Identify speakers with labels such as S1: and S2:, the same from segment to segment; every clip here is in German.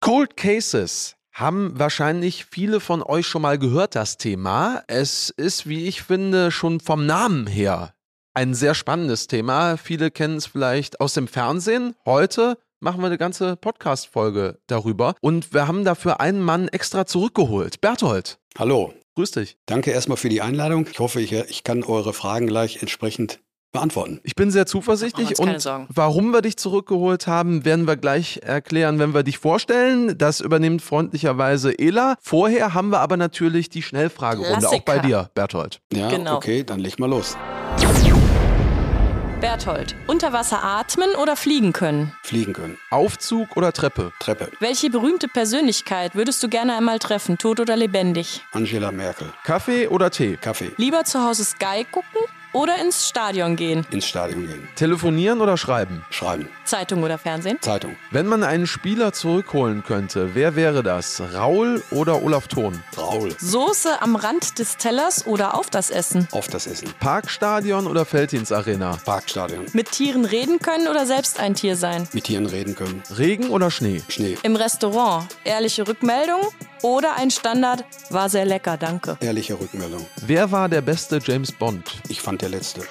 S1: Cold Cases haben wahrscheinlich viele von euch schon mal gehört, das Thema. Es ist, wie ich finde, schon vom Namen her ein sehr spannendes Thema. Viele kennen es vielleicht aus dem Fernsehen. Heute machen wir eine ganze Podcast-Folge darüber. Und wir haben dafür einen Mann extra zurückgeholt. Berthold.
S2: Hallo.
S1: Grüß dich.
S2: Danke erstmal für die Einladung. Ich hoffe, ich, ich kann eure Fragen gleich entsprechend beantworten.
S1: Ich bin sehr zuversichtlich und warum wir dich zurückgeholt haben, werden wir gleich erklären, wenn wir dich vorstellen. Das übernimmt freundlicherweise Ela. Vorher haben wir aber natürlich die Schnellfragerunde, auch bei
S3: Klassiker.
S1: dir, Berthold.
S2: Ja,
S3: Genau.
S2: okay, dann leg mal los.
S3: Berthold, unter Wasser atmen oder fliegen können?
S2: Fliegen können.
S1: Aufzug oder Treppe?
S2: Treppe.
S3: Welche berühmte Persönlichkeit würdest du gerne einmal treffen, tot oder lebendig?
S2: Angela Merkel.
S1: Kaffee oder Tee?
S2: Kaffee.
S3: Lieber zu Hause Sky gucken oder ins Stadion gehen?
S2: Ins Stadion gehen.
S1: Telefonieren oder schreiben?
S2: Schreiben.
S3: Zeitung oder Fernsehen?
S2: Zeitung.
S1: Wenn man einen Spieler zurückholen könnte, wer wäre das? Raul oder Olaf Thon?
S2: Raul.
S3: Soße am Rand des Tellers oder auf das Essen?
S2: Auf das Essen.
S1: Parkstadion oder Felddienstarena?
S2: Parkstadion.
S3: Mit Tieren reden können oder selbst ein Tier sein?
S2: Mit Tieren reden können.
S1: Regen oder Schnee?
S2: Schnee.
S3: Im Restaurant ehrliche Rückmeldung oder ein Standard war sehr lecker, danke.
S2: Ehrliche Rückmeldung.
S1: Wer war der beste James Bond?
S2: Ich fand der letzte.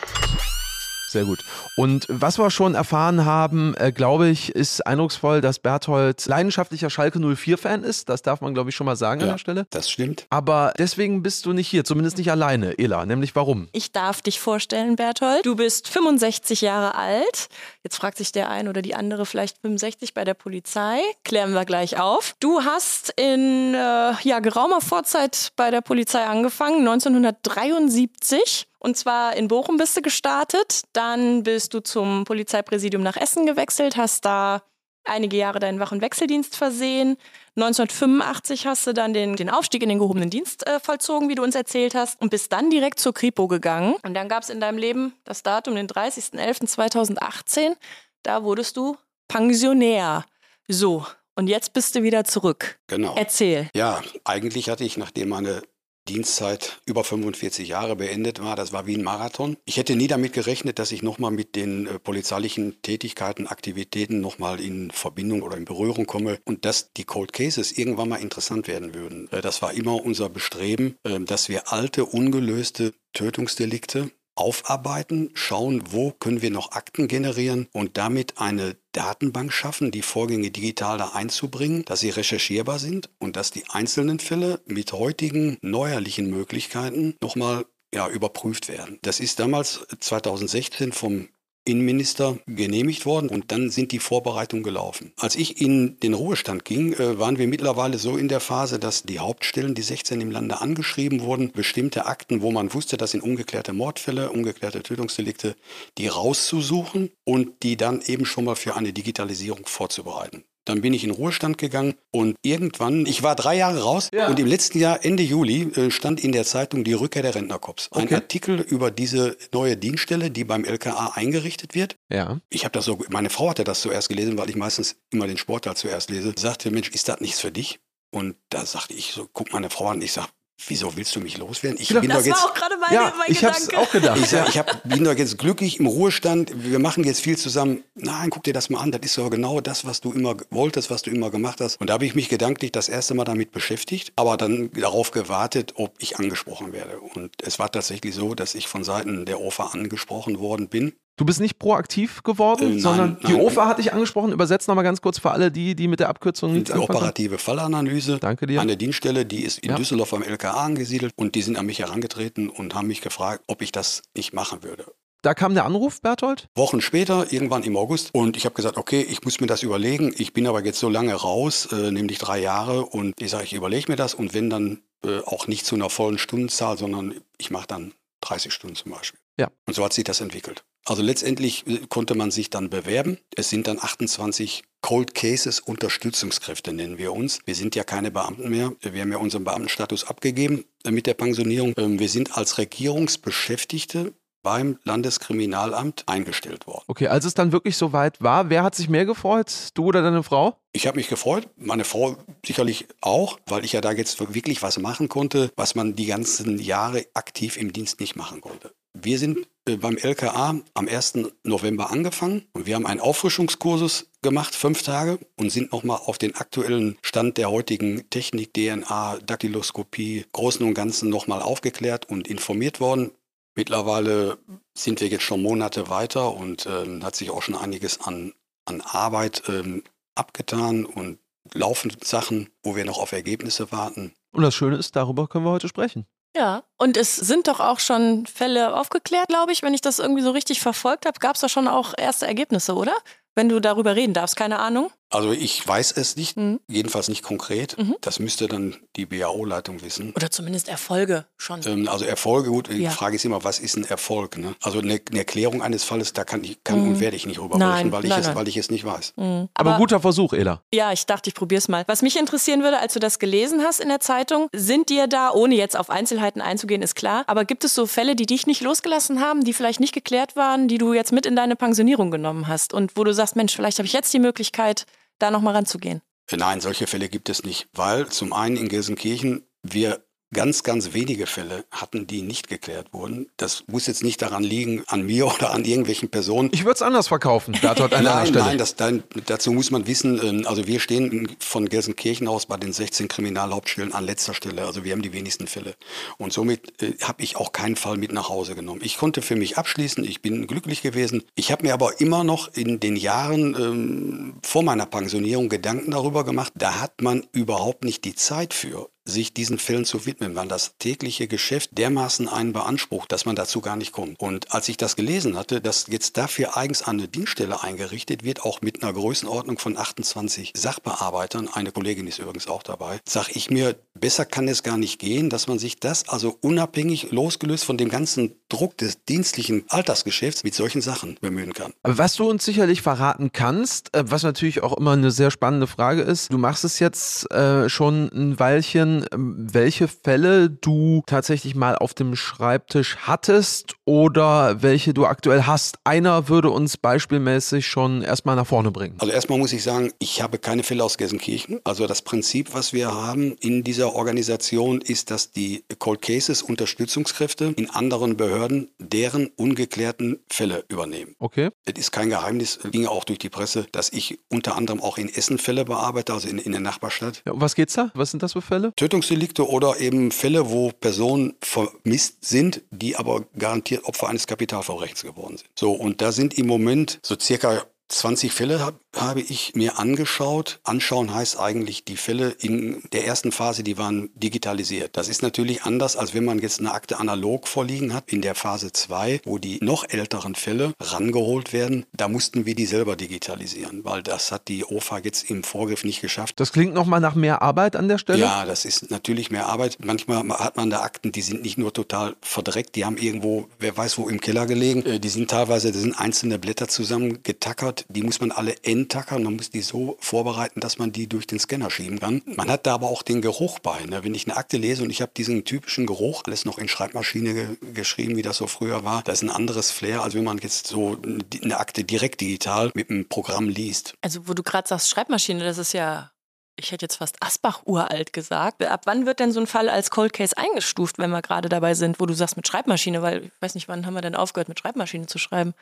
S1: Sehr gut. Und was wir schon erfahren haben, äh, glaube ich, ist eindrucksvoll, dass Berthold leidenschaftlicher Schalke 04-Fan ist. Das darf man, glaube ich, schon mal sagen an
S2: Ja,
S1: der Stelle.
S2: das stimmt.
S1: Aber deswegen bist du nicht hier, zumindest nicht alleine, Ela. Nämlich warum?
S3: Ich darf dich vorstellen, Berthold. Du bist 65 Jahre alt. Jetzt fragt sich der ein oder die andere vielleicht 65 bei der Polizei. Klären wir gleich auf. Du hast in äh, ja, geraumer Vorzeit bei der Polizei angefangen, 1973. Und zwar in Bochum bist du gestartet. Dann bist du zum Polizeipräsidium nach Essen gewechselt, hast da einige Jahre deinen Wach- und Wechseldienst versehen. 1985 hast du dann den, den Aufstieg in den gehobenen Dienst äh, vollzogen, wie du uns erzählt hast, und bist dann direkt zur Kripo gegangen. Und dann gab es in deinem Leben das Datum, den 30.11.2018. Da wurdest du Pensionär. So, und jetzt bist du wieder zurück.
S2: Genau.
S3: Erzähl.
S2: Ja, eigentlich hatte ich, nachdem meine Dienstzeit über 45 Jahre beendet war, das war wie ein Marathon. Ich hätte nie damit gerechnet, dass ich nochmal mit den äh, polizeilichen Tätigkeiten, Aktivitäten nochmal in Verbindung oder in Berührung komme und dass die Cold Cases irgendwann mal interessant werden würden. Äh, das war immer unser Bestreben, äh, dass wir alte, ungelöste Tötungsdelikte aufarbeiten, schauen, wo können wir noch Akten generieren und damit eine Datenbank schaffen, die Vorgänge digital da einzubringen, dass sie recherchierbar sind und dass die einzelnen Fälle mit heutigen neuerlichen Möglichkeiten nochmal ja, überprüft werden. Das ist damals 2016 vom Innenminister genehmigt worden und dann sind die Vorbereitungen gelaufen. Als ich in den Ruhestand ging, äh, waren wir mittlerweile so in der Phase, dass die Hauptstellen, die 16 im Lande angeschrieben wurden, bestimmte Akten, wo man wusste, das sind ungeklärte Mordfälle, ungeklärte Tötungsdelikte, die rauszusuchen und die dann eben schon mal für eine Digitalisierung vorzubereiten. Dann bin ich in Ruhestand gegangen und irgendwann, ich war drei Jahre raus
S1: Ja.
S2: und im letzten Jahr, Ende Juli, äh, stand in der Zeitung die Rückkehr der Rentnerkorps. Ein
S1: Okay.
S2: Artikel über diese neue Dienststelle, die beim LKA eingerichtet wird.
S1: Ja.
S2: Ich habe das so, meine Frau hatte das zuerst gelesen, weil ich meistens immer den Sportteil zuerst lese. Sagte, Mensch, ist das nichts für dich? Und da sagte ich so, guck meine Frau an, ich sag, wieso willst du mich loswerden? Ich bin doch
S3: Das
S2: jetzt,
S3: war auch gerade meine,
S1: Ja,
S3: mein
S1: ich hab's
S3: Gedanke.
S1: auch gedacht.
S2: ich, sag, ich hab, bin doch jetzt glücklich im Ruhestand. Wir machen jetzt viel zusammen. Nein, guck dir das mal an. Das ist doch genau das, was du immer wolltest, was du immer gemacht hast. Und da habe ich mich gedanklich das erste Mal damit beschäftigt, aber dann darauf gewartet, ob ich angesprochen werde. Und es war tatsächlich so, dass ich von Seiten der OFA angesprochen worden bin.
S1: Du bist nicht proaktiv geworden,
S2: Äh, nein,
S1: sondern die
S2: nein.
S1: OFA hatte ich angesprochen. Übersetzt nochmal ganz kurz für alle, die, die mit der Abkürzung nichts
S2: Die
S1: anfangen.
S2: operative Fallanalyse.
S1: Danke dir.
S2: Eine Dienststelle, die ist in
S1: Ja.
S2: Düsseldorf am LKA angesiedelt und die sind an mich herangetreten und haben mich gefragt, ob ich das nicht machen würde.
S1: Da kam der Anruf, Berthold.
S2: Wochen später, irgendwann im August, und ich habe gesagt, okay, ich muss mir das überlegen. Ich bin aber jetzt so lange raus, äh, nämlich drei Jahre, und ich sage, ich überlege mir das und wenn dann äh, auch nicht zu einer vollen Stundenzahl, sondern ich mache dann 30 Stunden zum Beispiel.
S1: Ja.
S2: Und so hat sich das entwickelt. Also letztendlich äh, konnte man sich dann bewerben. Es sind dann 28 Cold Cases Unterstützungskräfte nennen wir uns. Wir sind ja keine Beamten mehr. Wir haben ja unseren Beamtenstatus abgegeben äh, mit der Pensionierung. Ähm, Wir sind als Regierungsbeschäftigte beim Landeskriminalamt eingestellt worden.
S1: Okay, als es dann wirklich soweit war, wer hat sich mehr gefreut? Du oder deine Frau?
S2: Ich habe mich gefreut, meine Frau sicherlich auch, weil ich ja da jetzt wirklich was machen konnte, was man die ganzen Jahre aktiv im Dienst nicht machen konnte. Wir sind äh, beim LKA am 1. November angefangen und wir haben einen Auffrischungskursus gemacht, fünf Tage, und sind nochmal auf den aktuellen Stand der heutigen Technik, DNA, Daktyloskopie, Großen und Ganzen nochmal aufgeklärt und informiert worden. Mittlerweile sind wir jetzt schon Monate weiter und ähm, hat sich auch schon einiges an, an Arbeit ähm, abgetan und laufen Sachen, wo wir noch auf Ergebnisse warten.
S1: Und das Schöne ist, darüber können wir heute sprechen.
S3: Ja, und es sind doch auch schon Fälle aufgeklärt, glaube ich, wenn ich das irgendwie so richtig verfolgt habe. Gab es da schon auch erste Ergebnisse, oder? Wenn du darüber reden darfst, keine Ahnung.
S2: Also ich weiß es nicht, mhm. jedenfalls nicht konkret. Mhm. Das müsste dann die BAO-Leitung wissen.
S3: Oder zumindest Erfolge schon.
S2: Ähm, also Erfolge, gut, die Frage ist immer, was ist ein Erfolg? Ne? Also eine, eine, Erklärung eines Falles, da kann, ich, kann mhm. und werde ich nicht rüberbrechen, weil, ich nein, es, weil ich es nicht weiß.
S1: Mhm. Aber, Aber, guter Versuch, Ela.
S3: Ja, ich dachte, ich probiere es mal. Was mich interessieren würde, als du das gelesen hast in der Zeitung, sind dir da, ohne jetzt auf Einzelheiten einzugehen, ist klar, aber gibt es so Fälle, die dich nicht losgelassen haben, die vielleicht nicht geklärt waren, die du jetzt mit in deine Pensionierung genommen hast und wo du sagst, Mensch, vielleicht habe ich jetzt die Möglichkeit, da nochmal ranzugehen?
S2: Nein, solche Fälle gibt es nicht, weil zum einen in Gelsenkirchen wir ganz, ganz wenige Fälle hatten, die nicht geklärt wurden. Das muss jetzt nicht daran liegen, an mir oder an irgendwelchen Personen.
S1: Ich würde es anders verkaufen. Hat an
S2: nein, Stelle. nein, das, dann, dazu muss man wissen, ähm, also wir stehen von Gelsenkirchen aus bei den 16 Kriminalhauptstellen an letzter Stelle. Also wir haben die wenigsten Fälle. Und somit äh, habe ich auch keinen Fall mit nach Hause genommen. Ich konnte für mich abschließen, ich bin glücklich gewesen. Ich habe mir aber immer noch in den Jahren ähm, vor meiner Pensionierung Gedanken darüber gemacht, da hat man überhaupt nicht die Zeit für sich diesen Fällen zu widmen, weil das tägliche Geschäft dermaßen einen beansprucht, dass man dazu gar nicht kommt. Und als ich das gelesen hatte, dass jetzt dafür eigens eine Dienststelle eingerichtet wird, auch mit einer Größenordnung von 28 Sachbearbeitern, eine Kollegin ist übrigens auch dabei, sage ich mir, besser kann es gar nicht gehen, dass man sich das also unabhängig, losgelöst von dem ganzen Druck des dienstlichen Altersgeschäfts mit solchen Sachen bemühen kann.
S1: Was du uns sicherlich verraten kannst, äh, was natürlich auch immer eine sehr spannende Frage ist, du machst es jetzt äh, schon ein Weilchen, ähm, welche Fälle du tatsächlich mal auf dem Schreibtisch hattest oder welche du aktuell hast. Einer würde uns beispielmäßig schon erstmal nach vorne bringen.
S2: Also erstmal muss ich sagen, ich habe keine Fälle aus Gelsenkirchen. Also das Prinzip, was wir haben in dieser Organisation, ist, dass die Cold Cases Unterstützungskräfte in anderen Behörden deren ungeklärten Fälle übernehmen.
S1: Okay.
S2: Es ist kein Geheimnis, ging auch durch die Presse, dass ich unter anderem auch in Essen Fälle bearbeite, also in, in der Nachbarstadt.
S1: Ja, was geht's da? Was sind das für Fälle?
S2: Tötungsdelikte oder eben Fälle, wo Personen vermisst sind, die aber garantiert Opfer eines Kapitalverbrechens geworden sind. So, und da sind im Moment so circa 20 Fälle habe habe ich mir angeschaut. Anschauen heißt eigentlich, die Fälle in der ersten Phase, die waren digitalisiert. Das ist natürlich anders, als wenn man jetzt eine Akte analog vorliegen hat. In der Phase 2, wo die noch älteren Fälle rangeholt werden, da mussten wir die selber digitalisieren, weil das hat die OFA jetzt im Vorgriff nicht geschafft.
S1: Das klingt nochmal nach mehr Arbeit an der Stelle?
S2: Ja, das ist natürlich mehr Arbeit. Manchmal hat man da Akten, die sind nicht nur total verdreckt, die haben irgendwo, wer weiß wo, im Keller gelegen. Äh, die sind teilweise, da sind einzelne Blätter zusammen Die muss man alle eintackern. Man muss die so vorbereiten, dass man die durch den Scanner schieben kann. Man hat da aber auch den Geruch bei. Ne? Wenn ich eine Akte lese und ich habe diesen typischen Geruch, alles noch in Schreibmaschine ge geschrieben, wie das so früher war, das ist ein anderes Flair, als wenn man jetzt so eine Akte direkt digital mit einem Programm liest.
S3: Also wo du gerade sagst, Schreibmaschine, das ist ja ich hätte jetzt fast Asbach uralt gesagt. Ab wann wird denn so ein Fall als Cold Case eingestuft, wenn wir gerade dabei sind, wo du sagst mit Schreibmaschine? Weil ich weiß nicht, wann haben wir denn aufgehört, mit Schreibmaschine zu schreiben?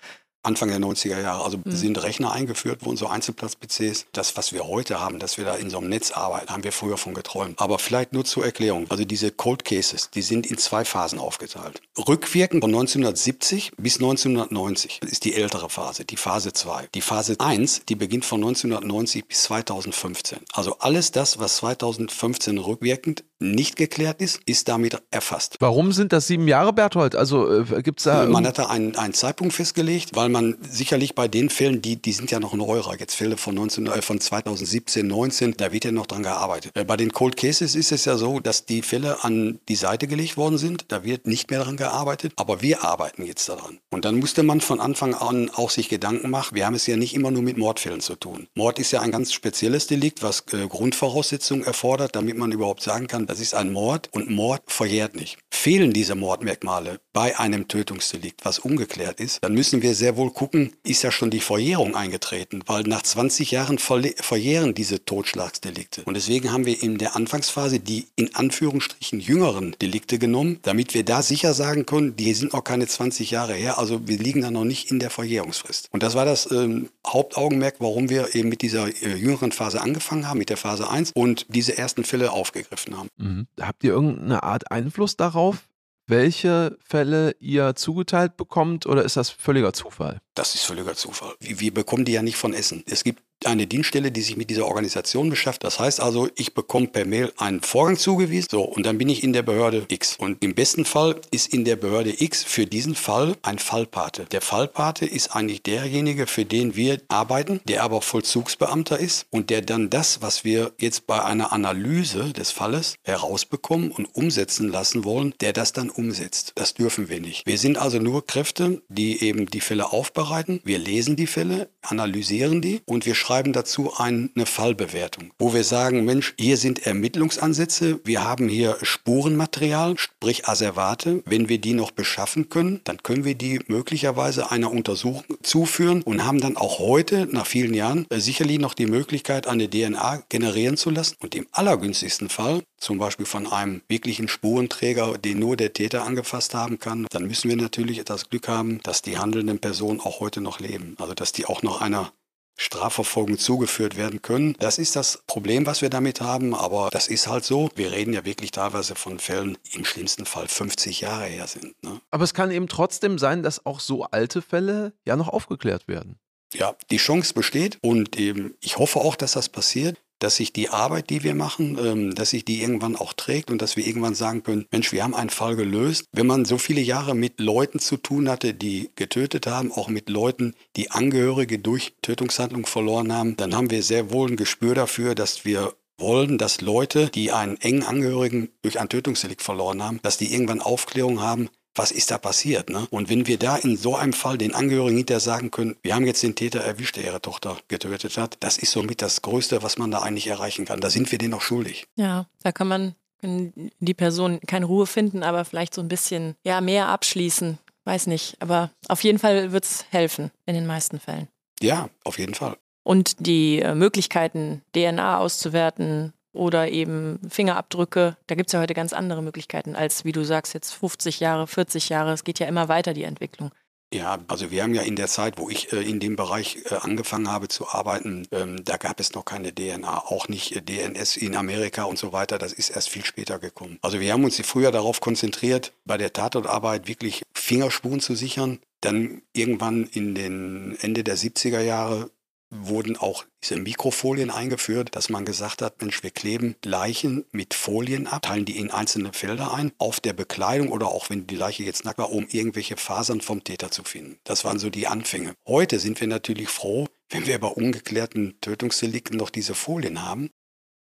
S2: Anfang der 90er Jahre. Also mhm. sind Rechner eingeführt worden, so Einzelplatz-PCs. Das, was wir heute haben, dass wir da in so einem Netz arbeiten, haben wir früher von geträumt. Aber vielleicht nur zur Erklärung. Also diese Cold Cases, die sind in zwei Phasen aufgeteilt. Rückwirkend von 1970 bis 1990 ist die ältere Phase, die Phase 2. Die Phase 1, die beginnt von 1990 bis 2015. Also alles das, was 2015 rückwirkend nicht geklärt ist, ist damit erfasst.
S1: Warum sind das sieben Jahre, Berthold? Also äh, gibt es da...
S2: Man hat da einen, einen Zeitpunkt festgelegt, weil man sicherlich bei den Fällen, die, die sind ja noch neuer, jetzt Fälle von, 19, äh, von 2017, 19, da wird ja noch dran gearbeitet. Äh, bei den Cold Cases ist es ja so, dass die Fälle an die Seite gelegt worden sind, da wird nicht mehr dran gearbeitet, aber wir arbeiten jetzt daran. Und dann musste man von Anfang an auch sich Gedanken machen, wir haben es ja nicht immer nur mit Mordfällen zu tun. Mord ist ja ein ganz spezielles Delikt, was äh, Grundvoraussetzungen erfordert, damit man überhaupt sagen kann, das ist ein Mord und Mord verjährt nicht. Fehlen diese Mordmerkmale bei einem Tötungsdelikt, was ungeklärt ist, dann müssen wir sehr wohl gucken, ist ja schon die Verjährung eingetreten, weil nach 20 Jahren verjähren diese Totschlagsdelikte. Und deswegen haben wir in der Anfangsphase die in Anführungsstrichen jüngeren Delikte genommen, damit wir da sicher sagen können, die sind noch keine 20 Jahre her, also wir liegen da noch nicht in der Verjährungsfrist. Und das war das ähm, Hauptaugenmerk, warum wir eben mit dieser äh, jüngeren Phase angefangen haben, mit der Phase 1 und diese ersten Fälle aufgegriffen haben.
S1: Mhm. Habt ihr irgendeine Art Einfluss darauf, welche Fälle ihr zugeteilt bekommt oder ist das völliger Zufall?
S2: Das ist völliger Zufall. Wir, wir bekommen die ja nicht von Essen. Es gibt eine Dienststelle, die sich mit dieser Organisation beschäftigt. Das heißt also, ich bekomme per Mail einen Vorgang zugewiesen, so, und dann bin ich in der Behörde X. Und im besten Fall ist in der Behörde X für diesen Fall ein Fallpate. Der Fallpate ist eigentlich derjenige, für den wir arbeiten, der aber Vollzugsbeamter ist und der dann das, was wir jetzt bei einer Analyse des Falles herausbekommen und umsetzen lassen wollen, der das dann umsetzt. Das dürfen wir nicht. Wir sind also nur Kräfte, die eben die Fälle aufbereiten. Wir lesen die Fälle, analysieren die und wir schreiben dazu eine Fallbewertung, wo wir sagen, Mensch, hier sind Ermittlungsansätze, wir haben hier Spurenmaterial, sprich Asservate. Wenn wir die noch beschaffen können, dann können wir die möglicherweise einer Untersuchung zuführen und haben dann auch heute, nach vielen Jahren, äh, sicherlich noch die Möglichkeit, eine DNA generieren zu lassen. Und im allergünstigsten Fall, zum Beispiel von einem wirklichen Spurenträger, den nur der Täter angefasst haben kann, dann müssen wir natürlich das Glück haben, dass die handelnden Personen auch heute noch leben. Also dass die auch noch einer Strafverfolgung zugeführt werden können. Das ist das Problem, was wir damit haben, aber das ist halt so. Wir reden ja wirklich teilweise von Fällen, die im schlimmsten Fall 50 Jahre her sind. Ne?
S1: Aber es kann eben trotzdem sein, dass auch so alte Fälle ja noch aufgeklärt werden.
S2: Ja, die Chance besteht und eben, ich hoffe auch, dass das passiert dass sich die Arbeit, die wir machen, ähm, dass sich die irgendwann auch trägt und dass wir irgendwann sagen können, Mensch, wir haben einen Fall gelöst. Wenn man so viele Jahre mit Leuten zu tun hatte, die getötet haben, auch mit Leuten, die Angehörige durch Tötungshandlung verloren haben, dann haben wir sehr wohl ein Gespür dafür, dass wir wollen, dass Leute, die einen engen Angehörigen durch ein Tötungsdelikt verloren haben, dass die irgendwann Aufklärung haben, was ist da passiert? Ne? Und wenn wir da in so einem Fall den Angehörigen hinterher sagen können, wir haben jetzt den Täter erwischt, der ihre Tochter getötet hat, das ist somit das Größte, was man da eigentlich erreichen kann. Da sind wir denen auch schuldig.
S3: Ja, da kann man die Person keine Ruhe finden, aber vielleicht so ein bisschen ja, mehr abschließen. Weiß nicht. Aber auf jeden Fall wird es helfen in den meisten Fällen.
S2: Ja, auf jeden Fall.
S3: Und die äh, Möglichkeiten, DNA auszuwerten, oder eben Fingerabdrücke. Da gibt es ja heute ganz andere Möglichkeiten als, wie du sagst, jetzt 50 Jahre, 40 Jahre. Es geht ja immer weiter, die Entwicklung.
S2: Ja, also wir haben ja in der Zeit, wo ich äh, in dem Bereich äh, angefangen habe zu arbeiten, ähm, da gab es noch keine DNA, auch nicht äh, DNS in Amerika und so weiter. Das ist erst viel später gekommen. Also wir haben uns früher darauf konzentriert, bei der Tatortarbeit wirklich Fingerspuren zu sichern. Dann irgendwann in den Ende der 70er Jahre wurden auch diese Mikrofolien eingeführt, dass man gesagt hat, Mensch, wir kleben Leichen mit Folien ab, teilen die in einzelne Felder ein, auf der Bekleidung oder auch wenn die Leiche jetzt nackt war, um irgendwelche Fasern vom Täter zu finden. Das waren so die Anfänge. Heute sind wir natürlich froh, wenn wir bei ungeklärten Tötungsdelikten noch diese Folien haben,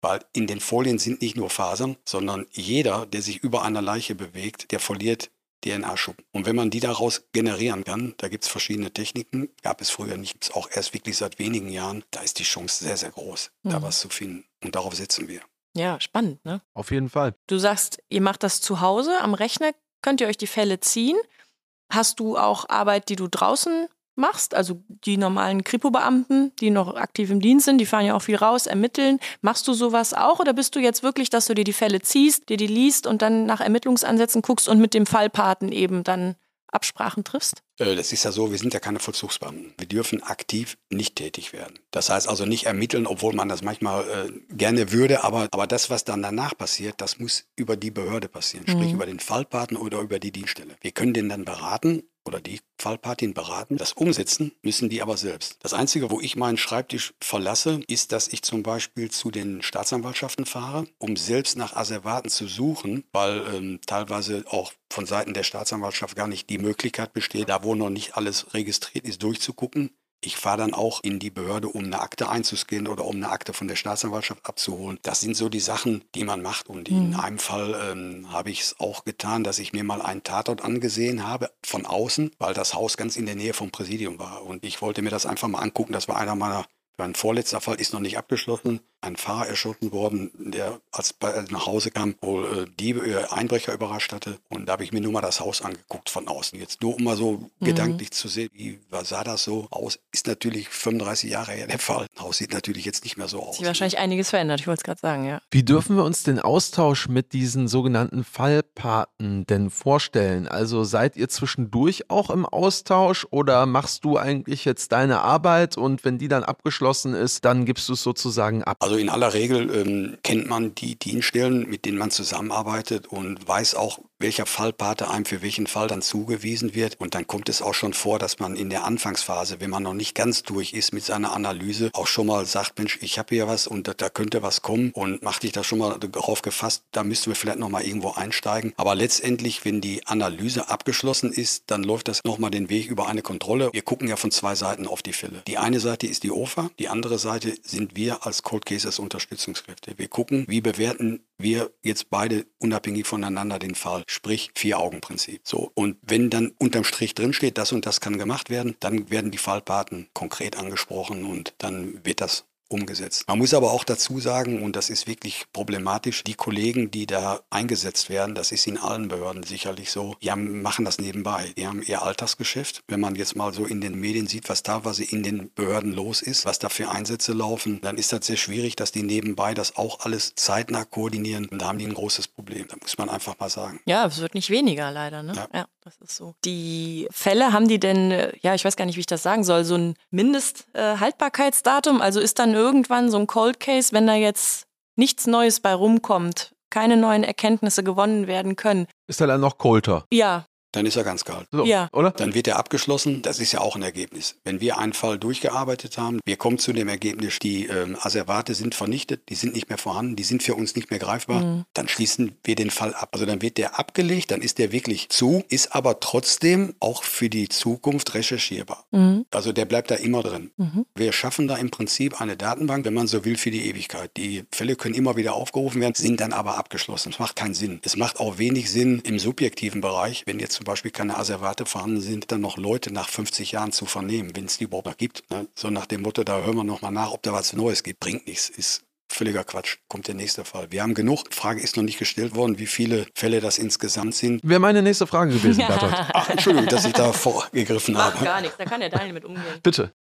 S2: weil in den Folien sind nicht nur Fasern, sondern jeder, der sich über einer Leiche bewegt, der verliert DNA-Schub. Und wenn man die daraus generieren kann, da gibt es verschiedene Techniken, gab es früher nicht, gibt es auch erst wirklich seit wenigen Jahren, da ist die Chance sehr, sehr groß, mhm. da was zu finden. Und darauf setzen wir.
S3: Ja, spannend, ne?
S1: Auf jeden Fall.
S3: Du sagst, ihr macht das zu Hause am Rechner, könnt ihr euch die Fälle ziehen? Hast du auch Arbeit, die du draußen machst, also die normalen Kripo-Beamten, die noch aktiv im Dienst sind, die fahren ja auch viel raus, ermitteln. Machst du sowas auch oder bist du jetzt wirklich, dass du dir die Fälle ziehst, dir die liest und dann nach Ermittlungsansätzen guckst und mit dem Fallpaten eben dann Absprachen triffst?
S2: Äh, das ist ja so, wir sind ja keine Vollzugsbeamten. Wir dürfen aktiv nicht tätig werden. Das heißt also nicht ermitteln, obwohl man das manchmal äh, gerne würde, aber, aber das, was dann danach passiert, das muss über die Behörde passieren, sprich mhm. über den Fallpaten oder über die Dienststelle. Wir können den dann beraten oder die Fallpatin beraten. Das umsetzen müssen die aber selbst. Das Einzige, wo ich meinen Schreibtisch verlasse, ist, dass ich zum Beispiel zu den Staatsanwaltschaften fahre, um selbst nach Asservaten zu suchen, weil ähm, teilweise auch von Seiten der Staatsanwaltschaft gar nicht die Möglichkeit besteht, da wo noch nicht alles registriert ist, durchzugucken. Ich fahre dann auch in die Behörde, um eine Akte einzuscannen oder um eine Akte von der Staatsanwaltschaft abzuholen. Das sind so die Sachen, die man macht. Und in mhm. einem Fall ähm, habe ich es auch getan, dass ich mir mal einen Tatort angesehen habe von außen, weil das Haus ganz in der Nähe vom Präsidium war. Und ich wollte mir das einfach mal angucken. Das war einer meiner mein vorletzter Fall ist noch nicht abgeschlossen. Ein Fahrer erschossen worden, der als er nach Hause kam, wohl äh, Diebe, äh, Einbrecher überrascht hatte. Und da habe ich mir nur mal das Haus angeguckt von außen. Jetzt nur um mal so mhm. gedanklich zu sehen, wie sah das so aus? Ist natürlich 35 Jahre her der Fall. Das Haus sieht natürlich jetzt nicht mehr so aus.
S3: Sich wahrscheinlich einiges verändert, ich wollte es gerade sagen, ja.
S1: Wie dürfen wir uns den Austausch mit diesen sogenannten Fallpaten denn vorstellen? Also seid ihr zwischendurch auch im Austausch oder machst du eigentlich jetzt deine Arbeit und wenn die dann abgeschlossen ist, dann gibst du es sozusagen ab?
S2: Also in aller Regel ähm, kennt man die Dienststellen, mit denen man zusammenarbeitet und weiß auch, welcher Fallpate einem für welchen Fall dann zugewiesen wird. Und dann kommt es auch schon vor, dass man in der Anfangsphase, wenn man noch nicht ganz durch ist mit seiner Analyse, auch schon mal sagt, Mensch, ich habe hier was und da könnte was kommen und mach dich da schon mal darauf gefasst, da müssten wir vielleicht noch mal irgendwo einsteigen. Aber letztendlich, wenn die Analyse abgeschlossen ist, dann läuft das noch mal den Weg über eine Kontrolle. Wir gucken ja von zwei Seiten auf die Fälle. Die eine Seite ist die OFA, die andere Seite sind wir als Cold Cases Unterstützungskräfte. Wir gucken, wie bewerten wir jetzt beide unabhängig voneinander den Fall, sprich Vier-Augen-Prinzip. So. Und wenn dann unterm Strich drinsteht, das und das kann gemacht werden, dann werden die Fallpaten konkret angesprochen und dann wird das umgesetzt. Man muss aber auch dazu sagen, und das ist wirklich problematisch, die Kollegen, die da eingesetzt werden, das ist in allen Behörden sicherlich so, die haben, machen das nebenbei. Die haben ihr Alltagsgeschäft. Wenn man jetzt mal so in den Medien sieht, was teilweise in den Behörden los ist, was da für Einsätze laufen, dann ist das sehr schwierig, dass die nebenbei das auch alles zeitnah koordinieren. Und da haben die ein großes Problem. Da muss man einfach mal sagen.
S3: Ja, es wird nicht weniger leider. Ne? Ja. ja. Das ist so. Die Fälle haben die denn, äh, ja, ich weiß gar nicht, wie ich das sagen soll, so ein Mindesthaltbarkeitsdatum? Äh, also ist dann irgendwann so ein Cold Case, wenn da jetzt nichts Neues bei rumkommt, keine neuen Erkenntnisse gewonnen werden können.
S1: Ist er dann noch colder?
S3: Ja,
S2: dann ist er ganz kalt.
S1: So, ja. Oder?
S2: Dann wird er abgeschlossen. Das ist ja auch ein Ergebnis. Wenn wir einen Fall durchgearbeitet haben, wir kommen zu dem Ergebnis, die ähm, Asservate sind vernichtet, die sind nicht mehr vorhanden, die sind für uns nicht mehr greifbar, mhm. dann schließen wir den Fall ab. Also dann wird der abgelegt, dann ist der wirklich zu, ist aber trotzdem auch für die Zukunft recherchierbar. Mhm. Also der bleibt da immer drin. Mhm. Wir schaffen da im Prinzip eine Datenbank, wenn man so will, für die Ewigkeit. Die Fälle können immer wieder aufgerufen werden, sind dann aber abgeschlossen. Es macht keinen Sinn. Es macht auch wenig Sinn im subjektiven Bereich, wenn jetzt zum Beispiel keine Asservate vorhanden sind, dann noch Leute nach 50 Jahren zu vernehmen, wenn es die überhaupt noch gibt. Ne? So nach dem Motto, da hören wir nochmal nach, ob da was Neues gibt. Bringt nichts, ist völliger Quatsch. Kommt der nächste Fall. Wir haben genug. Frage ist noch nicht gestellt worden, wie viele Fälle das insgesamt sind.
S1: Wäre meine nächste Frage gewesen, Bertolt.
S2: Ach, Entschuldigung, dass ich da vorgegriffen habe.
S3: gar nichts, da kann der Daniel mit umgehen.
S1: Bitte.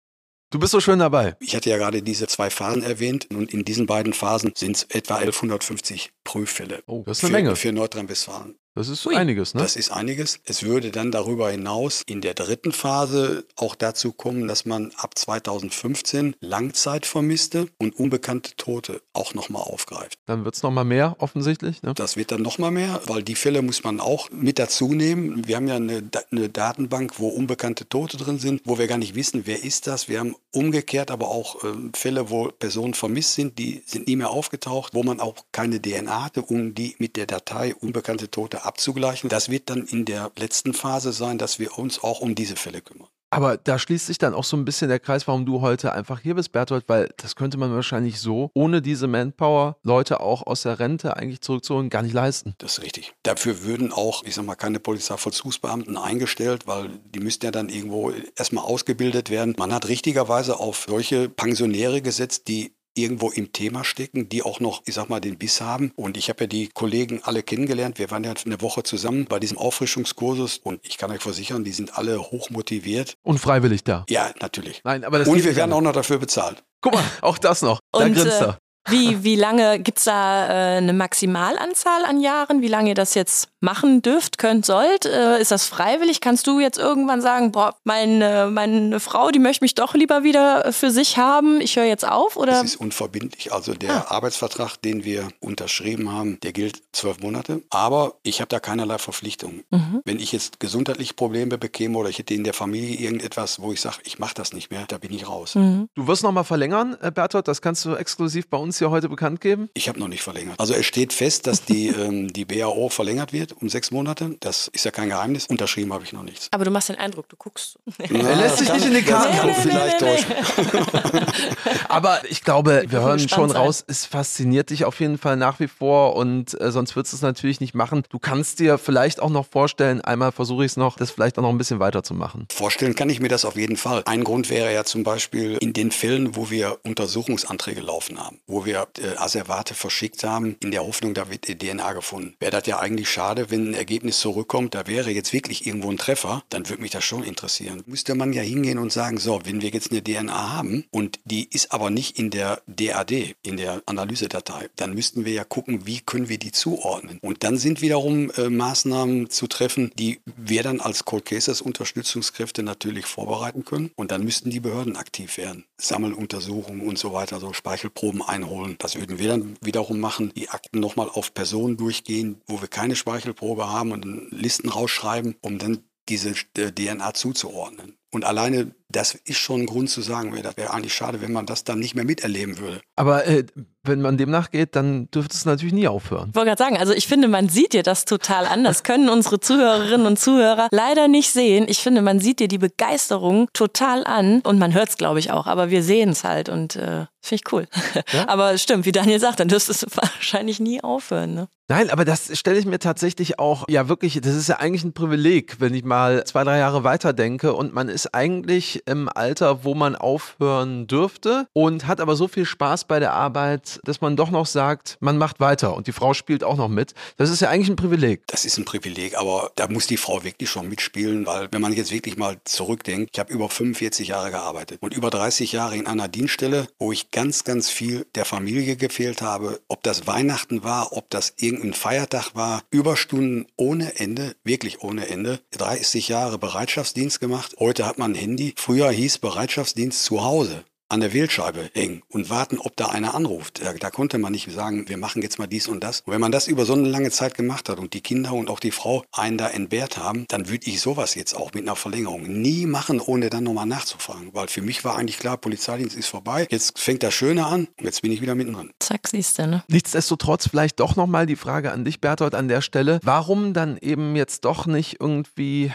S1: Du bist so schön dabei.
S2: Ich hatte ja gerade diese zwei Phasen erwähnt und in diesen beiden Phasen sind es etwa 1150 Prüffälle.
S1: Oh, das ist eine für, Menge.
S2: Für Nordrhein-Westfalen.
S1: Das ist Ui. einiges, ne?
S2: Das ist einiges. Es würde dann darüber hinaus in der dritten Phase auch dazu kommen, dass man ab 2015 Langzeitvermisste und unbekannte Tote auch nochmal aufgreift.
S1: Dann wird es nochmal mehr, offensichtlich. Ne?
S2: Das wird dann nochmal mehr, weil die Fälle muss man auch mit dazu nehmen. Wir haben ja eine, eine Datenbank, wo unbekannte Tote drin sind, wo wir gar nicht wissen, wer ist das. Wir haben umgekehrt aber auch äh, Fälle, wo Personen vermisst sind, die sind nie mehr aufgetaucht, wo man auch keine DNA hatte, um die mit der Datei unbekannte Tote abzugleichen. Das wird dann in der letzten Phase sein, dass wir uns auch um diese Fälle kümmern.
S1: Aber da schließt sich dann auch so ein bisschen der Kreis, warum du heute einfach hier bist, Bertolt, weil das könnte man wahrscheinlich so ohne diese Manpower Leute auch aus der Rente eigentlich zurückzuholen gar nicht leisten.
S2: Das ist richtig. Dafür würden auch, ich sag mal, keine Polizeivollzugsbeamten eingestellt, weil die müssten ja dann irgendwo erstmal ausgebildet werden. Man hat richtigerweise auf solche Pensionäre gesetzt, die irgendwo im Thema stecken, die auch noch, ich sag mal, den Biss haben. Und ich habe ja die Kollegen alle kennengelernt. Wir waren ja eine Woche zusammen bei diesem Auffrischungskursus und ich kann euch versichern, die sind alle hoch motiviert.
S1: Und freiwillig da.
S2: Ja, natürlich.
S1: Nein, aber das
S2: und wir werden auch noch dafür bezahlt.
S1: Guck mal, auch das noch. Da
S3: und,
S1: grinst er.
S3: Wie, wie lange gibt es da äh, eine Maximalanzahl an Jahren? Wie lange ihr das jetzt machen dürft, könnt, sollt? Äh, ist das freiwillig? Kannst du jetzt irgendwann sagen, boah, meine, meine Frau, die möchte mich doch lieber wieder für sich haben, ich höre jetzt auf? Oder? Das
S2: ist unverbindlich. Also der ah. Arbeitsvertrag, den wir unterschrieben haben, der gilt zwölf Monate. Aber ich habe da keinerlei Verpflichtung. Mhm. Wenn ich jetzt gesundheitliche Probleme bekäme oder ich hätte in der Familie irgendetwas, wo ich sage, ich mache das nicht mehr, da bin ich raus. Mhm.
S1: Du wirst nochmal verlängern, äh, Bertolt, das kannst du exklusiv bei uns uns hier heute bekannt geben?
S2: Ich habe noch nicht verlängert. Also es steht fest, dass die, ähm, die BAO verlängert wird um sechs Monate. Das ist ja kein Geheimnis. Unterschrieben habe ich noch nichts.
S3: Aber du machst den Eindruck, du guckst.
S1: Na, er lässt sich nicht in die Karten.
S2: kann vielleicht täuschen.
S1: Aber ich glaube, wir hören schon sein. raus, es fasziniert dich auf jeden Fall nach wie vor und äh, sonst würdest du es natürlich nicht machen. Du kannst dir vielleicht auch noch vorstellen, einmal versuche ich es noch, das vielleicht auch noch ein bisschen weiterzumachen.
S2: Vorstellen kann ich mir das auf jeden Fall. Ein Grund wäre ja zum Beispiel in den Fällen, wo wir Untersuchungsanträge laufen haben, wo wo wir äh, Asservate verschickt haben, in der Hoffnung, da wird DNA gefunden. Wäre das ja eigentlich schade, wenn ein Ergebnis zurückkommt, da wäre jetzt wirklich irgendwo ein Treffer, dann würde mich das schon interessieren. Müsste man ja hingehen und sagen, so, wenn wir jetzt eine DNA haben und die ist aber nicht in der DAD, in der Analysedatei, dann müssten wir ja gucken, wie können wir die zuordnen. Und dann sind wiederum äh, Maßnahmen zu treffen, die wir dann als Cold Cases Unterstützungskräfte natürlich vorbereiten können. Und dann müssten die Behörden aktiv werden. Sammeluntersuchungen und so weiter, so Speichelproben einholen. Das würden wir dann wiederum machen, die Akten nochmal auf Personen durchgehen, wo wir keine Speichelprobe haben und Listen rausschreiben, um dann diese äh, DNA zuzuordnen. Und alleine das ist schon ein Grund zu sagen, das wäre eigentlich schade, wenn man das dann nicht mehr miterleben würde.
S1: Aber äh, wenn man dem nachgeht, dann dürfte es natürlich nie aufhören.
S3: Ich wollte gerade sagen, also ich finde, man sieht dir das total an. Das können unsere Zuhörerinnen und Zuhörer leider nicht sehen. Ich finde, man sieht dir die Begeisterung total an und man hört es, glaube ich, auch. Aber wir sehen es halt und äh, finde ich cool. Ja? Aber stimmt, wie Daniel sagt, dann dürftest du wahrscheinlich nie aufhören. Ne?
S1: Nein, aber das stelle ich mir tatsächlich auch, ja wirklich, das ist ja eigentlich ein Privileg, wenn ich mal zwei, drei Jahre weiter denke und man ist eigentlich im Alter, wo man aufhören dürfte und hat aber so viel Spaß bei der Arbeit, dass man doch noch sagt, man macht weiter und die Frau spielt auch noch mit. Das ist ja eigentlich ein Privileg.
S2: Das ist ein Privileg, aber da muss die Frau wirklich schon mitspielen, weil wenn man jetzt wirklich mal zurückdenkt, ich habe über 45 Jahre gearbeitet und über 30 Jahre in einer Dienststelle, wo ich ganz, ganz viel der Familie gefehlt habe, ob das Weihnachten war, ob das irgendein Feiertag war, Überstunden ohne Ende, wirklich ohne Ende, 30 Jahre Bereitschaftsdienst gemacht. Heute hat man ein Handy. Früher hieß Bereitschaftsdienst zu Hause an der Wählscheibe hängen und warten, ob da einer anruft. Da, da, konnte man nicht sagen, wir machen jetzt mal dies und das. Und wenn man das über so eine lange Zeit gemacht hat und die Kinder und auch die Frau einen da entbehrt haben, dann würde ich sowas jetzt auch mit einer Verlängerung nie machen, ohne dann nochmal nachzufragen. Weil für mich war eigentlich klar, Polizeidienst ist vorbei. Jetzt fängt das Schöne an und jetzt bin ich wieder mittendrin.
S3: Zack, siehst du, ne?
S1: Nichtsdestotrotz vielleicht doch nochmal die Frage an dich, Berthold, an der Stelle. Warum dann eben jetzt doch nicht irgendwie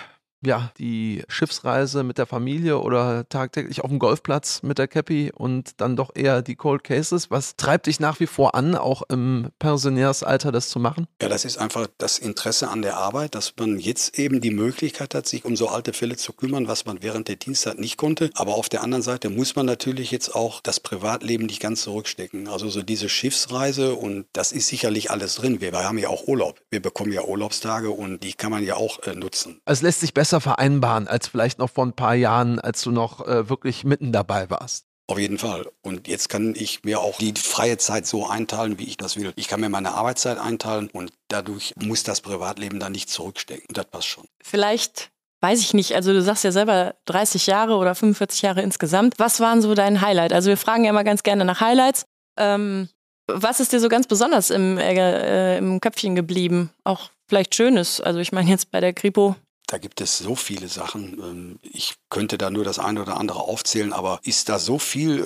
S1: ja, die Schiffsreise mit der Familie oder tagtäglich auf dem Golfplatz mit der Cappy und dann doch eher die Cold Cases. Was treibt dich nach wie vor an, auch im Pensionärsalter das zu machen?
S2: Ja, das ist einfach das Interesse an der Arbeit, dass man jetzt eben die Möglichkeit hat, sich um so alte Fälle zu kümmern, was man während der Dienstzeit nicht konnte. Aber auf der anderen Seite muss man natürlich jetzt auch das Privatleben nicht ganz zurückstecken. Also so diese Schiffsreise und das ist sicherlich alles drin. Wir, haben ja auch Urlaub. Wir bekommen ja Urlaubstage und die kann man ja auch äh, nutzen.
S1: Es lässt sich besser besser vereinbaren als vielleicht noch vor ein paar Jahren, als du noch äh, wirklich mitten dabei warst.
S2: Auf jeden Fall. Und jetzt kann ich mir auch die freie Zeit so einteilen, wie ich das will. Ich kann mir meine Arbeitszeit einteilen und dadurch muss das Privatleben dann nicht zurückstecken. Und das passt schon.
S3: Vielleicht weiß ich nicht, also du sagst ja selber 30 Jahre oder 45 Jahre insgesamt. Was waren so dein Highlight? Also wir fragen ja immer ganz gerne nach Highlights. Ähm, was ist dir so ganz besonders im, äh, im Köpfchen geblieben? Auch vielleicht Schönes. Also ich meine jetzt bei der Kripo
S2: da gibt es so viele Sachen. Ähm, ich könnte da nur das eine oder andere aufzählen, aber ist da so viel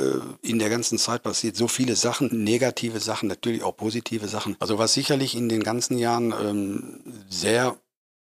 S2: äh, in der ganzen Zeit passiert, so viele Sachen, negative Sachen, natürlich auch positive Sachen. Also was sicherlich in den ganzen Jahren ähm, sehr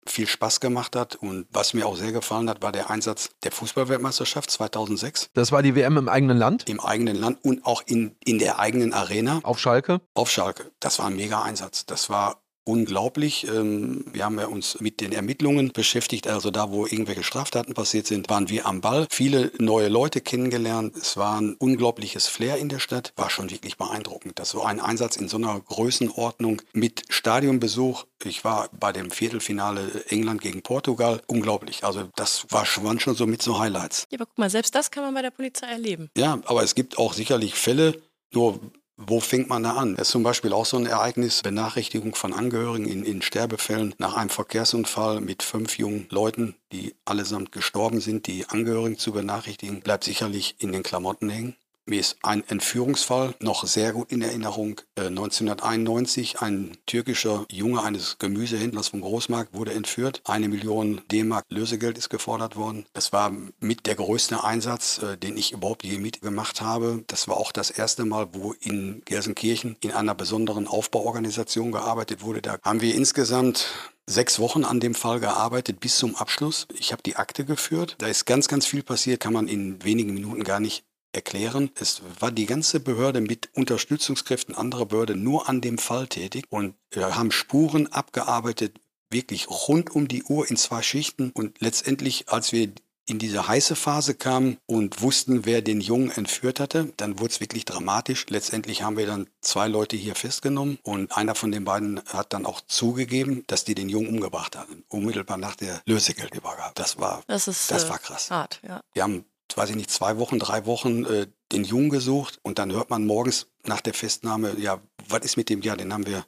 S2: viel Spaß gemacht hat und was mir auch sehr gefallen hat, war der Einsatz der Fußballweltmeisterschaft 2006.
S1: Das war die WM im eigenen Land?
S2: Im eigenen Land und auch in, in der eigenen Arena.
S1: Auf Schalke?
S2: Auf Schalke. Das war ein mega Einsatz. Das war unglaublich. Ähm, wir haben ja uns mit den Ermittlungen beschäftigt, also da, wo irgendwelche Straftaten passiert sind, waren wir am Ball. Viele neue Leute kennengelernt. Es war ein unglaubliches Flair in der Stadt. War schon wirklich beeindruckend. dass so ein Einsatz in so einer Größenordnung mit Stadionbesuch. Ich war bei dem Viertelfinale England gegen Portugal. Unglaublich. Also das war, waren schon so mit so Highlights.
S3: Ja, aber guck mal, selbst das kann man bei der Polizei erleben.
S2: Ja, aber es gibt auch sicherlich Fälle, nur wo fängt man da an? Das ist zum Beispiel auch so ein Ereignis, Benachrichtigung von Angehörigen in, in Sterbefällen nach einem Verkehrsunfall mit fünf jungen Leuten, die allesamt gestorben sind, die Angehörigen zu benachrichtigen, bleibt sicherlich in den Klamotten hängen. Mir ist ein Entführungsfall noch sehr gut in Erinnerung. 1991 äh, ein türkischer Junge eines Gemüsehändlers vom Großmarkt wurde entführt. Eine Million D-Mark Lösegeld ist gefordert worden. Das war mit der größte Einsatz, äh, den ich überhaupt je mitgemacht habe. Das war auch das erste Mal, wo in Gelsenkirchen in einer besonderen Aufbauorganisation gearbeitet wurde. Da haben wir insgesamt sechs Wochen an dem Fall gearbeitet bis zum Abschluss. Ich habe die Akte geführt. Da ist ganz, ganz viel passiert, kann man in wenigen Minuten gar nicht erklären. Es war die ganze Behörde mit Unterstützungskräften anderer Behörden nur an dem Fall tätig und wir haben Spuren abgearbeitet, wirklich rund um die Uhr in zwei Schichten. Und letztendlich, als wir in diese heiße Phase kamen und wussten, wer den Jungen entführt hatte, dann wurde es wirklich dramatisch. Letztendlich haben wir dann zwei Leute hier festgenommen und einer von den beiden hat dann auch zugegeben, dass die den Jungen umgebracht hatten, unmittelbar nach der Lösegeldübergabe. Das war,
S3: Das ist
S2: das
S3: äh,
S2: war krass.
S3: hart, ja.
S2: Wir haben, weiß ich nicht, zwei Wochen, drei Wochen äh, den Jungen gesucht und dann hört man morgens nach der Festnahme, ja, was ist mit dem? Ja, den haben wir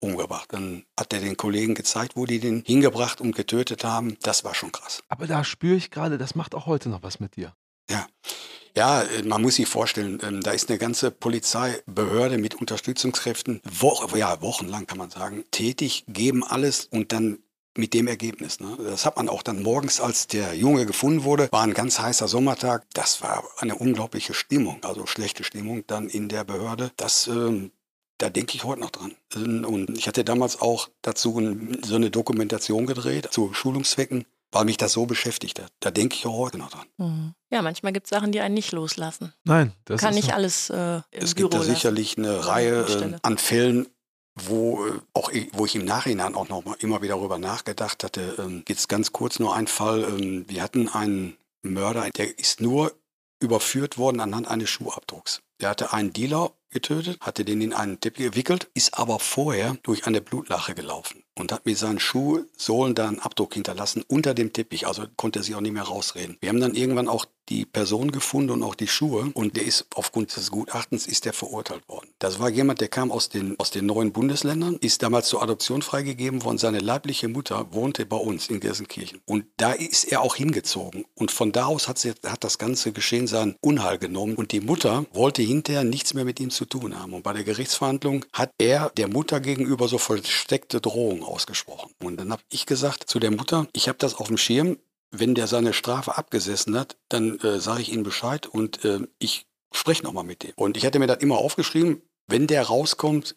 S2: umgebracht. Dann hat er den Kollegen gezeigt, wo die den hingebracht und getötet haben. Das war schon krass.
S1: Aber da spüre ich gerade, das macht auch heute noch was mit dir.
S2: Ja, äh, man muss sich vorstellen, ähm, da ist eine ganze Polizeibehörde mit Unterstützungskräften, wo, ja, wochenlang kann man sagen, tätig, geben alles und dann mit dem Ergebnis. Ne? Das hat man auch dann morgens, als der Junge gefunden wurde, war ein ganz heißer Sommertag. Das war eine unglaubliche Stimmung, also schlechte Stimmung dann in der Behörde. Das, ähm, da denke ich heute noch dran. Und ich hatte damals auch dazu ein, so eine Dokumentation gedreht, zu Schulungszwecken, weil mich das so beschäftigt hat. Da denke ich auch heute noch dran.
S3: Mhm. Ja, manchmal gibt es Sachen, die einen nicht loslassen.
S1: Nein, das
S3: Kann
S1: ist
S3: nicht
S1: so.
S3: alles äh, im
S2: Es
S3: Büro
S2: gibt da
S3: lassen.
S2: sicherlich eine Reihe äh, an Fällen, wo, äh, auch wo ich im Nachhinein auch noch mal immer wieder darüber nachgedacht hatte. Ähm, jetzt ganz kurz nur ein Fall. Ähm, wir hatten einen Mörder, der ist nur überführt worden anhand eines Schuhabdrucks. Der hatte einen Dealer getötet, hatte den in einen Teppich gewickelt, ist aber vorher durch eine Blutlache gelaufen und hat mit seinen Schuhsohlen da einen Abdruck hinterlassen unter dem Teppich, also konnte er sich auch nicht mehr rausreden. Wir haben dann irgendwann auch die Person gefunden und auch die Schuhe und der ist aufgrund des Gutachtens ist der verurteilt worden. Das war jemand, der kam aus den, aus den neuen Bundesländern, ist damals zur Adoption freigegeben worden. Seine leibliche Mutter wohnte bei uns in Gelsenkirchen und da ist er auch hingezogen und von da aus hat, sie, hat das ganze Geschehen sein Unheil genommen und die Mutter wollte hinterher nichts mehr mit ihm zu tun haben und bei der Gerichtsverhandlung hat er der Mutter gegenüber so versteckte Drohungen ausgesprochen und dann habe ich gesagt zu der Mutter, ich habe das auf dem Schirm, wenn der seine Strafe abgesessen hat, dann äh, sage ich ihm Bescheid und äh, ich spreche nochmal mit dem. Und ich hatte mir das immer aufgeschrieben, wenn der rauskommt,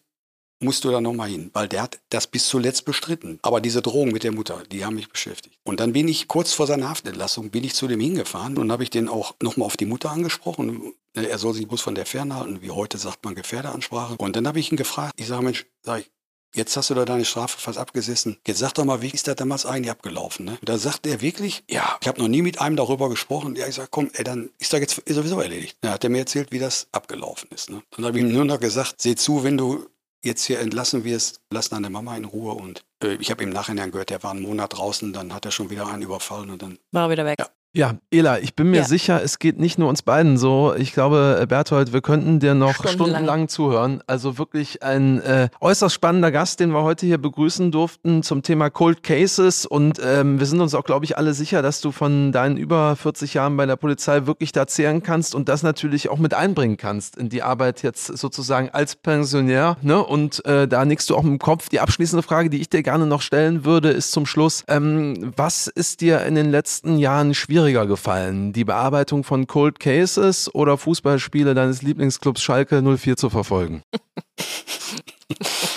S2: musst du da nochmal hin, weil der hat das bis zuletzt bestritten. Aber diese Drohung mit der Mutter, die haben mich beschäftigt. Und dann bin ich kurz vor seiner Haftentlassung, bin ich zu dem hingefahren und habe ich den auch nochmal auf die Mutter angesprochen. Er soll sich bloß von der fernhalten, wie heute sagt man Gefährderansprache. Und dann habe ich ihn gefragt, ich sage, Mensch, sag ich, Jetzt hast du da deine Strafe fast abgesessen. Jetzt sag doch mal, wie ist das damals eigentlich abgelaufen? Ne? Und da sagt er wirklich, ja, ich habe noch nie mit einem darüber gesprochen. Ja, ich sag, komm, ey, dann ist das jetzt sowieso erledigt. Dann hat er mir erzählt, wie das abgelaufen ist. Ne? Dann habe ich ihm nur noch gesagt, seh zu, wenn du jetzt hier entlassen wirst, lass deine Mama in Ruhe. Und äh, ich habe im Nachhinein gehört, der war einen Monat draußen, dann hat er schon wieder einen überfallen und dann
S3: War er wieder weg.
S2: Ja.
S1: Ja, Ela, ich bin mir
S3: Ja.
S1: sicher, es geht nicht nur uns beiden so. Ich glaube, äh, Berthold, wir könnten dir noch
S3: Stundenlang.
S1: stundenlang, zuhören. Also wirklich ein äh, äußerst spannender Gast, den wir heute hier begrüßen durften zum Thema Cold Cases. Und ähm, wir sind uns auch, glaube ich, alle sicher, dass du von deinen über 40 Jahren bei der Polizei wirklich da zehren kannst und das natürlich auch mit einbringen kannst in die Arbeit jetzt sozusagen als Pensionär. Ne? Und äh, da nickst du auch im Kopf. Die abschließende Frage, die ich dir gerne noch stellen würde, ist zum Schluss, ähm, was ist dir in den letzten Jahren schwieriger gefallen? Die Bearbeitung von Cold Cases oder Fußballspiele deines Lieblingsclubs Schalke 04 zu verfolgen?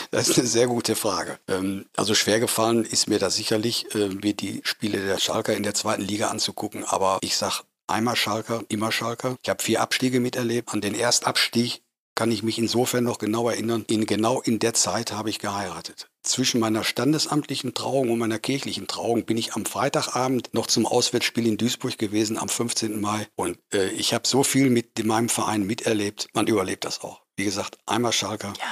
S2: Das ist eine sehr gute Frage. Ähm, also schwer gefallen ist mir das sicherlich, äh, mir die Spiele der Schalker in der zweiten Liga anzugucken. Aber ich sag einmal Schalker, immer Schalker. Ich habe vier Abstiege miterlebt. An den Erstabstieg kann ich mich insofern noch genau erinnern. In genau in der Zeit habe ich geheiratet. Zwischen meiner standesamtlichen Trauung und meiner kirchlichen Trauung bin ich am Freitagabend noch zum Auswärtsspiel in Duisburg gewesen am 15. Mai. Und äh, ich habe so viel mit meinem Verein miterlebt. Man überlebt das auch. Wie gesagt, einmal Schalker.
S3: Ja.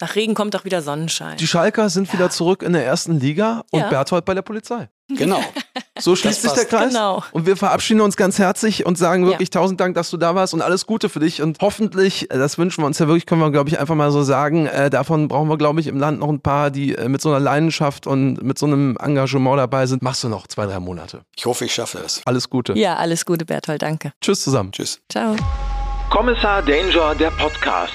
S3: Nach Regen kommt auch wieder Sonnenschein.
S1: Die Schalker sind wieder zurück in der ersten Liga und
S3: Ja.
S1: Berthold bei der Polizei.
S2: Genau.
S1: So schließt sich der Kreis.
S3: Genau.
S1: Und wir verabschieden uns ganz herzlich und sagen wirklich tausend Dank, dass du da warst und alles Gute für dich. Und hoffentlich, äh, das wünschen wir uns ja wirklich, können wir, glaube ich, einfach mal so sagen, äh, davon brauchen wir, glaube ich, im Land noch ein paar, die äh, mit so einer Leidenschaft und mit so einem Engagement dabei sind. Machst du noch zwei, drei Monate.
S2: Ich hoffe, ich schaffe es.
S1: Alles Gute.
S3: Ja, alles Gute, Berthold. Danke.
S1: Tschüss zusammen.
S2: Tschüss.
S3: Ciao.
S4: Kommissar Danger, der Podcast.